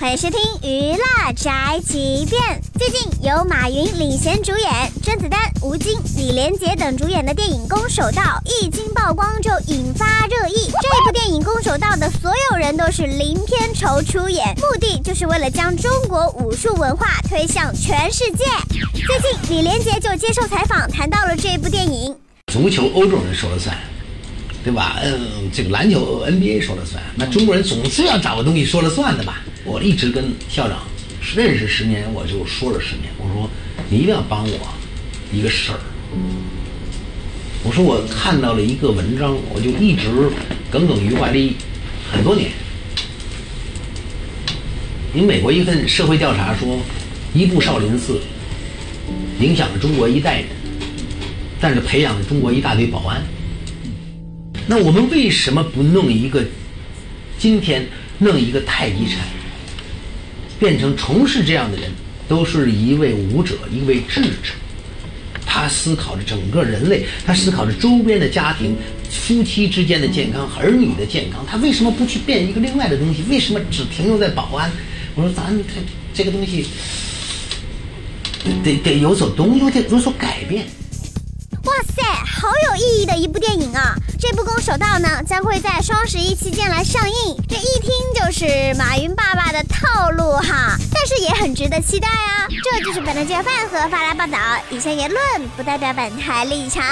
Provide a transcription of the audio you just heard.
欢迎收听娱乐宅急便。最近由马云领衔主演，甄子丹、吴京、李连杰等主演的电影《攻守道》一经曝光就引发热议。这部电影《攻守道》的所有人都是零片酬出演，目的就是为了将中国武术文化推向全世界。最近李连杰就接受采访谈到了这部电影。足球欧洲人说了算。对吧？嗯，这个篮球 NBA 说了算，那中国人总是要找个东西说了算的吧？我一直跟校长认识十年，我就说了十年，我说你一定要帮我一个事儿。我说我看到了一个文章，我就一直耿耿于怀了很多年。因为美国一份社会调查说，一部少林寺影响了中国一代人，但是培养了中国一大堆保安。那我们为什么不弄一个？今天弄一个太极拳，变成从事这样的人，都是一位武者，一位智者。他思考着整个人类，他思考着周边的家庭、夫妻之间的健康、儿女的健康。他为什么不去变一个另外的东西？为什么只停留在保安？我说咱这这个东西得得有所东西，得有所改变。哇塞，好有意义的一部电影啊！这部《攻守道》呢，将会在双十一期间来上映。这一听就是马云爸套路哈，但是也很值得期待啊！这就是本台记者范和发来报道，以上言论不代表本台立场。